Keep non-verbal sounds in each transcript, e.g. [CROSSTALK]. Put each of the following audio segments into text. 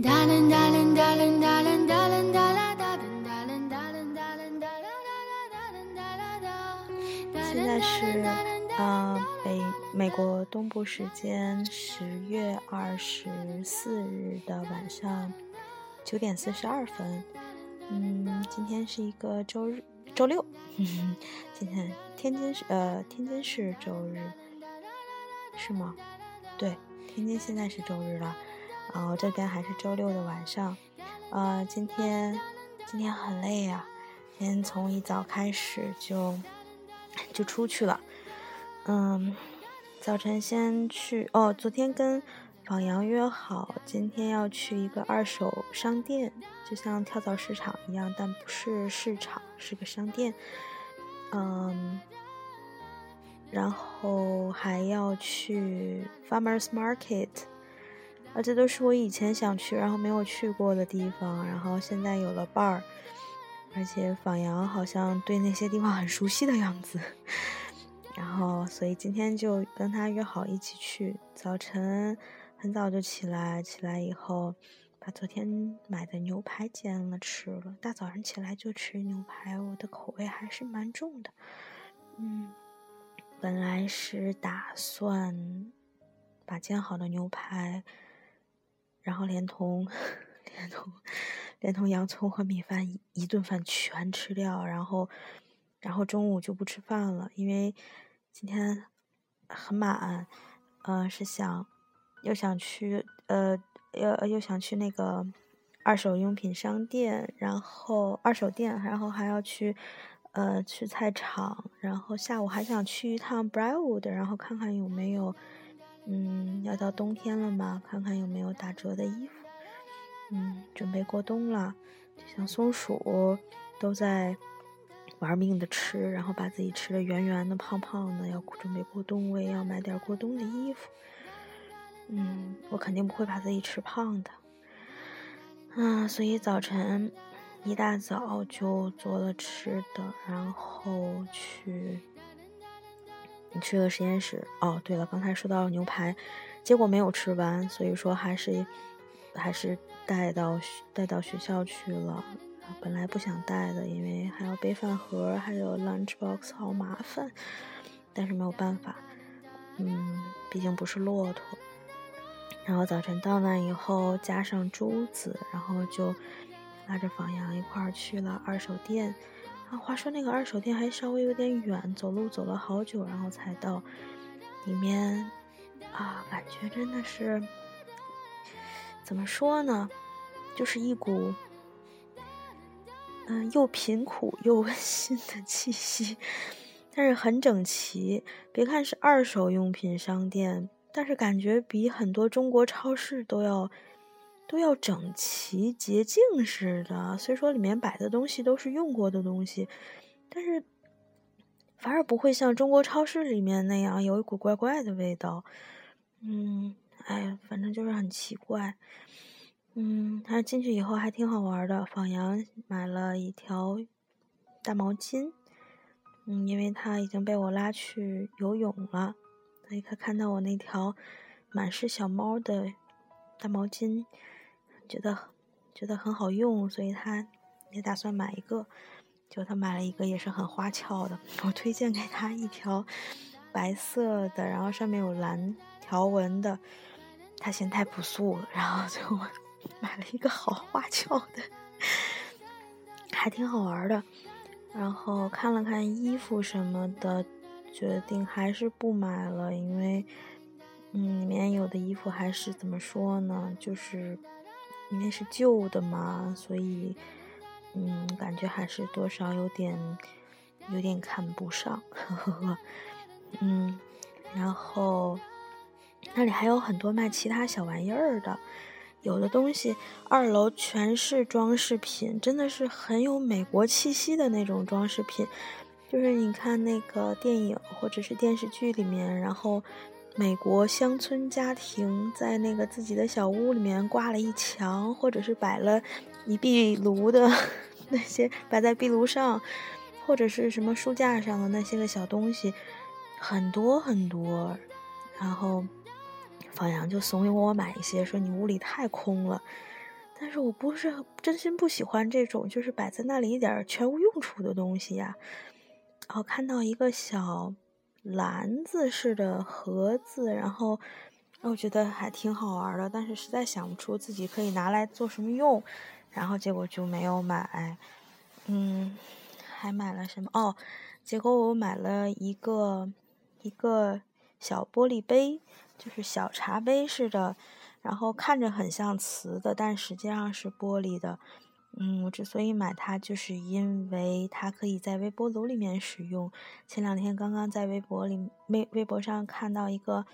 现在是呃北美国东部时间十月二十四日的晚上九点四十二分。嗯，今天是一个周日，周六。[LAUGHS] 今天天津是呃天津是周日，是吗？对，天津现在是周日了。然后这边还是周六的晚上。呃，今天今天很累呀，今天从一早开始就就出去了。嗯，早晨先去哦，昨天跟。榜阳约好今天要去一个二手商店，就像跳蚤市场一样，但不是市场，是个商店。嗯，然后还要去 Farmers Market，啊，这都是我以前想去然后没有去过的地方，然后现在有了伴儿，而且榜阳好像对那些地方很熟悉的样子，[LAUGHS] 然后所以今天就跟他约好一起去，早晨。很早就起来，起来以后把昨天买的牛排煎了吃了。大早上起来就吃牛排，我的口味还是蛮重的。嗯，本来是打算把煎好的牛排，然后连同 [LAUGHS] 连同连同洋葱和米饭一顿饭全吃掉，然后然后中午就不吃饭了，因为今天很满。嗯，是想。又想去呃，又又想去那个二手用品商店，然后二手店，然后还要去呃去菜场，然后下午还想去一趟 Briarwood，然后看看有没有嗯，要到冬天了嘛，看看有没有打折的衣服，嗯，准备过冬了，就像松鼠都在玩命的吃，然后把自己吃的圆圆的、胖胖的，要准备过冬，我也要买点过冬的衣服。嗯，我肯定不会把自己吃胖的，啊，所以早晨一大早就做了吃的，然后去你去了实验室。哦，对了，刚才说到牛排，结果没有吃完，所以说还是还是带到带到学校去了。本来不想带的，因为还要背饭盒，还有 lunch box，好麻烦。但是没有办法，嗯，毕竟不是骆驼。然后早晨到那以后，加上珠子，然后就拉着房阳一块儿去了二手店。啊，话说那个二手店还稍微有点远，走路走了好久，然后才到里面。啊，感觉真的是怎么说呢？就是一股嗯，又贫苦又温馨的气息，但是很整齐。别看是二手用品商店。但是感觉比很多中国超市都要都要整齐洁净似的。虽说里面摆的东西都是用过的东西，但是反而不会像中国超市里面那样有一股怪怪的味道。嗯，哎，反正就是很奇怪。嗯，但是进去以后还挺好玩的。仿羊买了一条大毛巾，嗯，因为他已经被我拉去游泳了。所以他看到我那条满是小猫的大毛巾，觉得觉得很好用，所以他也打算买一个。就他买了一个也是很花俏的，我推荐给他一条白色的，然后上面有蓝条纹的。他嫌太朴素了，然后就买了一个好花俏的，还挺好玩的。然后看了看衣服什么的。决定还是不买了，因为，嗯，里面有的衣服还是怎么说呢，就是因为是旧的嘛，所以，嗯，感觉还是多少有点有点看不上，呵呵呵，嗯，然后那里还有很多卖其他小玩意儿的，有的东西二楼全是装饰品，真的是很有美国气息的那种装饰品。就是你看那个电影或者是电视剧里面，然后美国乡村家庭在那个自己的小屋里面挂了一墙，或者是摆了一壁炉的 [LAUGHS] 那些摆在壁炉上，或者是什么书架上的那些个小东西，很多很多。然后方阳就怂恿我买一些，说你屋里太空了。但是我不是真心不喜欢这种，就是摆在那里一点全无用处的东西呀。然后看到一个小篮子似的盒子，然后我觉得还挺好玩的，但是实在想不出自己可以拿来做什么用，然后结果就没有买。嗯，还买了什么？哦，结果我买了一个一个小玻璃杯，就是小茶杯似的，然后看着很像瓷的，但实际上是玻璃的。嗯，我之所以买它，就是因为它可以在微波炉里面使用。前两天刚刚在微博里微微博上看到一个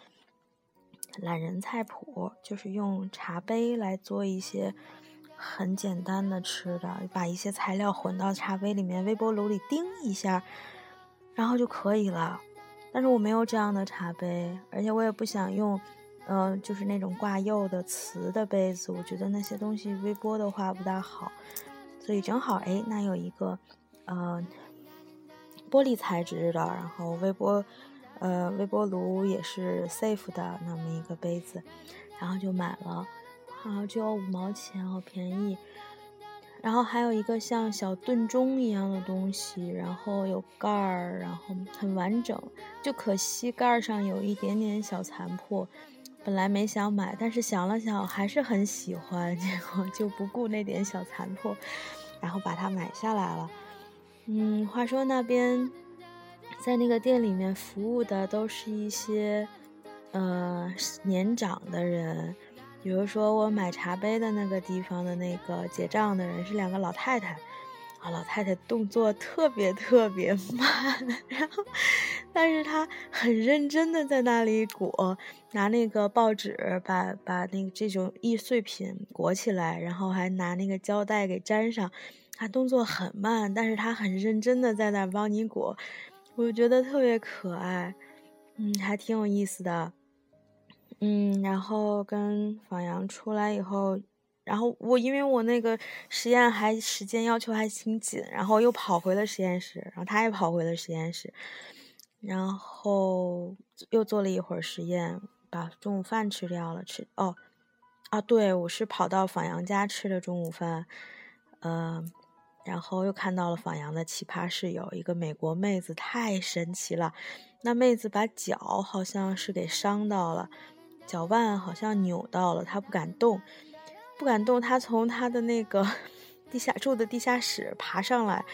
懒人菜谱，就是用茶杯来做一些。很简单的吃的，把一些材料混到茶杯里面，微波炉里叮一下，然后就可以了。但是我没有这样的茶杯，而且我也不想用，嗯，就是那种挂釉的瓷的杯子，我觉得那些东西微波的话不大好。所以正好，哎，那有一个，呃，玻璃材质的，然后微波，呃，微波炉也是 safe 的那么一个杯子，然后就买了。啊，只有五毛钱，好便宜。然后还有一个像小炖盅一样的东西，然后有盖儿，然后很完整。就可惜盖儿上有一点点小残破。本来没想买，但是想了想还是很喜欢，[LAUGHS] 结果就不顾那点小残破，然后把它买下来了。嗯，话说那边在那个店里面服务的都是一些呃年长的人。比如说，我买茶杯的那个地方的那个结账的人是两个老太太，啊，老太太动作特别特别慢，[LAUGHS] 然后，但是她很认真的在那里裹，拿那个报纸把把那个这种易碎品裹起来，然后还拿那个胶带给粘上，他动作很慢，但是他很认真的在那帮你裹，我就觉得特别可爱，嗯，还挺有意思的。嗯，然后跟仿阳出来以后，然后我因为我那个实验还时间要求还挺紧，然后又跑回了实验室，然后他也跑回了实验室，然后又做了一会儿实验，把中午饭吃掉了。吃哦，啊，对，我是跑到仿阳家吃的中午饭，嗯，然后又看到了仿阳的奇葩室友，一个美国妹子，太神奇了，那妹子把脚好像是给伤到了。脚腕好像扭到了，她不敢动，不敢动。她从她的那个 [LAUGHS] 地下住的地下室爬上来，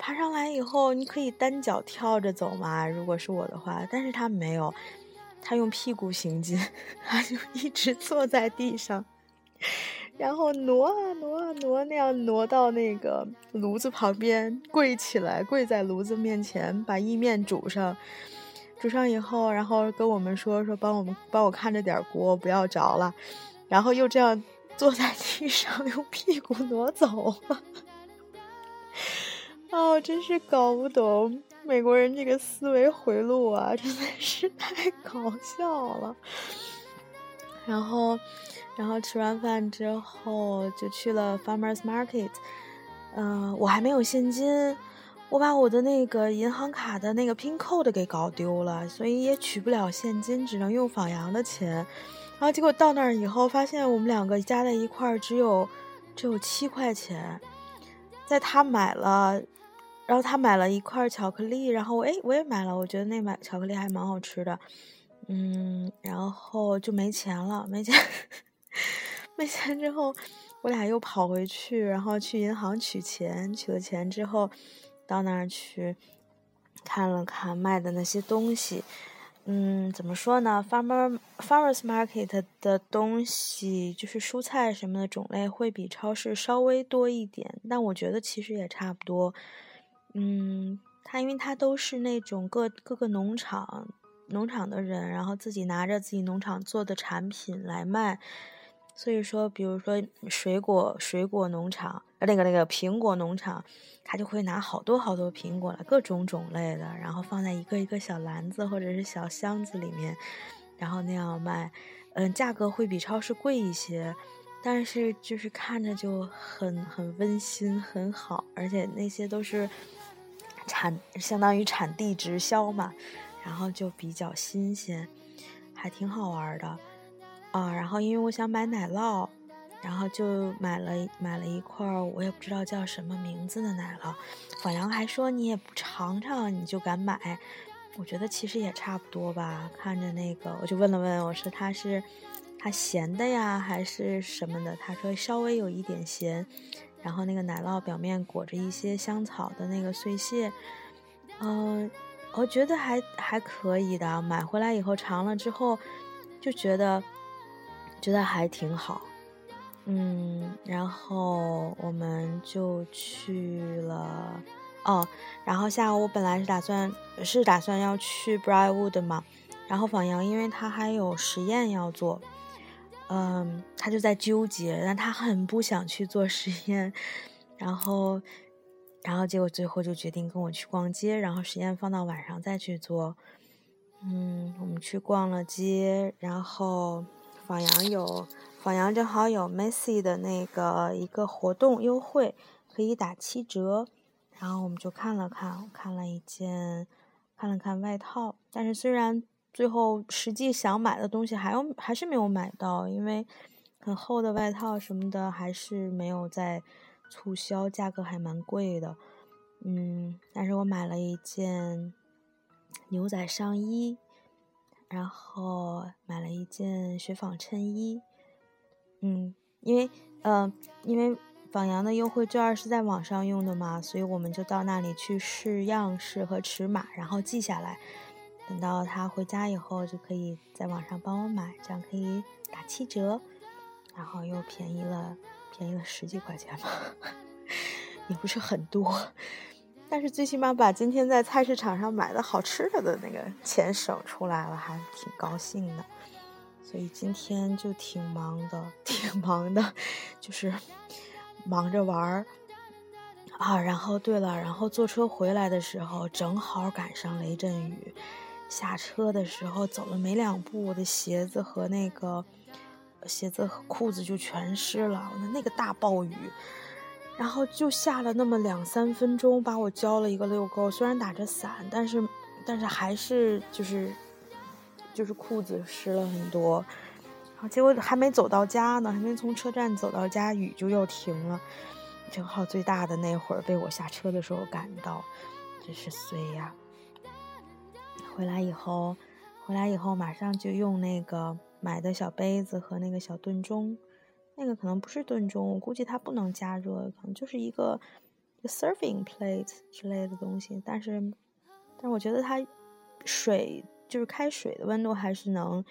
爬上来以后，你可以单脚跳着走嘛？如果是我的话，但是他没有，他用屁股行进，他就一直坐在地上，然后挪啊挪啊挪，那样挪到那个炉子旁边，跪起来，跪在炉子面前，把意面煮上。煮上以后，然后跟我们说说，帮我们帮我看着点锅，不要着了。然后又这样坐在地上，用屁股挪走了。[LAUGHS] 哦，真是搞不懂美国人这个思维回路啊，真的是太搞笑了。然后，然后吃完饭之后就去了 Farmers Market。嗯，我还没有现金。我把我的那个银行卡的那个 pin code 给搞丢了，所以也取不了现金，只能用仿阳的钱。然后结果到那儿以后，发现我们两个加在一块儿只有只有七块钱。在他买了，然后他买了一块巧克力，然后哎我也买了，我觉得那买巧克力还蛮好吃的。嗯，然后就没钱了，没钱，[LAUGHS] 没钱之后，我俩又跑回去，然后去银行取钱，取了钱之后。到那儿去看了看卖的那些东西，嗯，怎么说呢？Farmer Farmers Market 的东西就是蔬菜什么的种类会比超市稍微多一点，但我觉得其实也差不多。嗯，他因为他都是那种各各个农场农场的人，然后自己拿着自己农场做的产品来卖，所以说，比如说水果水果农场，那个那个苹果农场。他就会拿好多好多苹果了，各种种类的，然后放在一个一个小篮子或者是小箱子里面，然后那样卖。嗯，价格会比超市贵一些，但是就是看着就很很温馨，很好，而且那些都是产相当于产地直销嘛，然后就比较新鲜，还挺好玩的啊。然后因为我想买奶酪。然后就买了买了一块，我也不知道叫什么名字的奶酪。小杨还说你也不尝尝，你就敢买？我觉得其实也差不多吧。看着那个，我就问了问，我说它是它咸的呀，还是什么的？他说稍微有一点咸。然后那个奶酪表面裹着一些香草的那个碎屑，嗯，我觉得还还可以的。买回来以后尝了之后，就觉得觉得还挺好。嗯，然后我们就去了哦。然后下午我本来是打算是打算要去 Briarwood 嘛，然后仿阳因为他还有实验要做，嗯，他就在纠结，但他很不想去做实验。然后，然后结果最后就决定跟我去逛街，然后实验放到晚上再去做。嗯，我们去逛了街，然后仿阳有。仿阳正好有 Macy 的那个一个活动优惠，可以打七折，然后我们就看了看，看了一件，看了看外套，但是虽然最后实际想买的东西还有还是没有买到，因为很厚的外套什么的还是没有在促销，价格还蛮贵的，嗯，但是我买了一件牛仔上衣，然后买了一件雪纺衬衣。嗯，因为呃，因为仿阳的优惠券是在网上用的嘛，所以我们就到那里去试样式和尺码，然后记下来。等到他回家以后，就可以在网上帮我买，这样可以打七折，然后又便宜了，便宜了十几块钱吧，[LAUGHS] 也不是很多，但是最起码把今天在菜市场上买的好吃的的那个钱省出来了，还挺高兴的。所以今天就挺忙的，挺忙的，就是忙着玩儿啊。然后对了，然后坐车回来的时候，正好赶上雷阵雨。下车的时候走了没两步，我的鞋子和那个鞋子和裤子就全湿了。那个大暴雨，然后就下了那么两三分钟，把我浇了一个溜沟。虽然打着伞，但是但是还是就是。就是裤子湿了很多，然后结果还没走到家呢，还没从车站走到家，雨就又停了。正好最大的那会儿被我下车的时候赶到，真是衰呀！回来以后，回来以后马上就用那个买的小杯子和那个小炖盅，那个可能不是炖盅，我估计它不能加热，可能就是一个 serving plate 之类的东西。但是，但是我觉得它水。就是开水的温度还是能，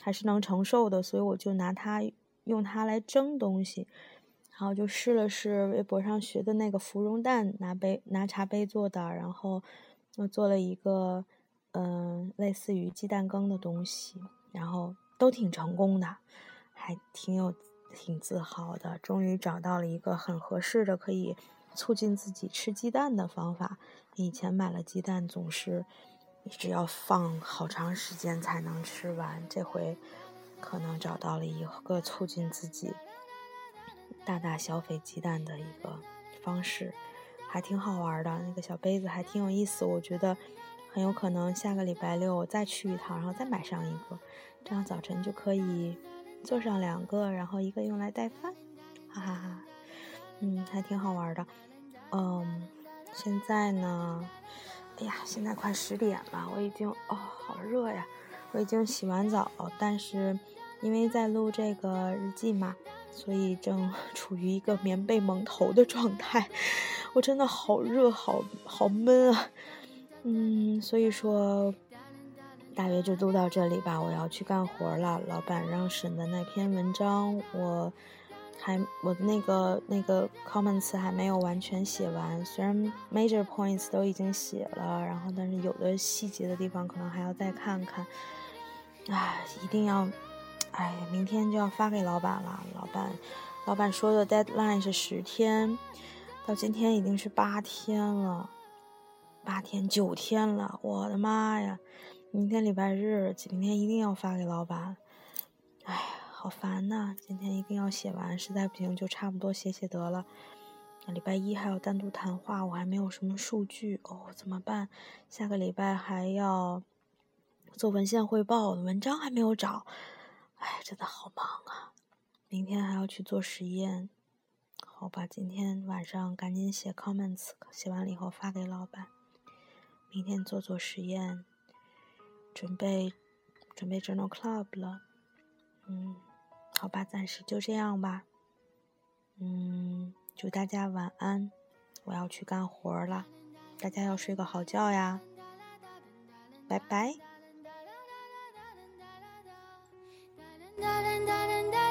还是能承受的，所以我就拿它用它来蒸东西，然后就试了试微博上学的那个芙蓉蛋，拿杯拿茶杯做的，然后我做了一个嗯类似于鸡蛋羹的东西，然后都挺成功的，还挺有挺自豪的，终于找到了一个很合适的可以促进自己吃鸡蛋的方法。以前买了鸡蛋总是。一直要放好长时间才能吃完，这回可能找到了一个促进自己大大消费鸡蛋的一个方式，还挺好玩的。那个小杯子还挺有意思，我觉得很有可能下个礼拜六我再去一趟，然后再买上一个，这样早晨就可以做上两个，然后一个用来带饭，哈哈哈。嗯，还挺好玩的。嗯，现在呢？哎呀，现在快十点了，我已经哦，好热呀！我已经洗完澡，但是因为在录这个日记嘛，所以正 [LAUGHS] 处于一个棉被蒙头的状态。[LAUGHS] 我真的好热，好好闷啊！嗯，所以说大约就录到这里吧，我要去干活了。老板让审的那篇文章，我。还我的那个那个 comments 还没有完全写完，虽然 major points 都已经写了，然后但是有的细节的地方可能还要再看看。唉，一定要，唉，明天就要发给老板了。老板，老板说的 deadline 是十天，到今天已经是八天了，八天九天了，我的妈呀！明天礼拜日，明天一定要发给老板。唉。好烦呐！今天一定要写完，实在不行就差不多写写得了。礼拜一还有单独谈话，我还没有什么数据哦，怎么办？下个礼拜还要做文献汇报，文章还没有找，哎，真的好忙啊！明天还要去做实验。好吧，今天晚上赶紧写 comments，写完了以后发给老板。明天做做实验，准备准备 journal club 了。嗯，好吧，暂时就这样吧。嗯，祝大家晚安，我要去干活了，大家要睡个好觉呀。拜拜。哒哒哒哒哒哒哒。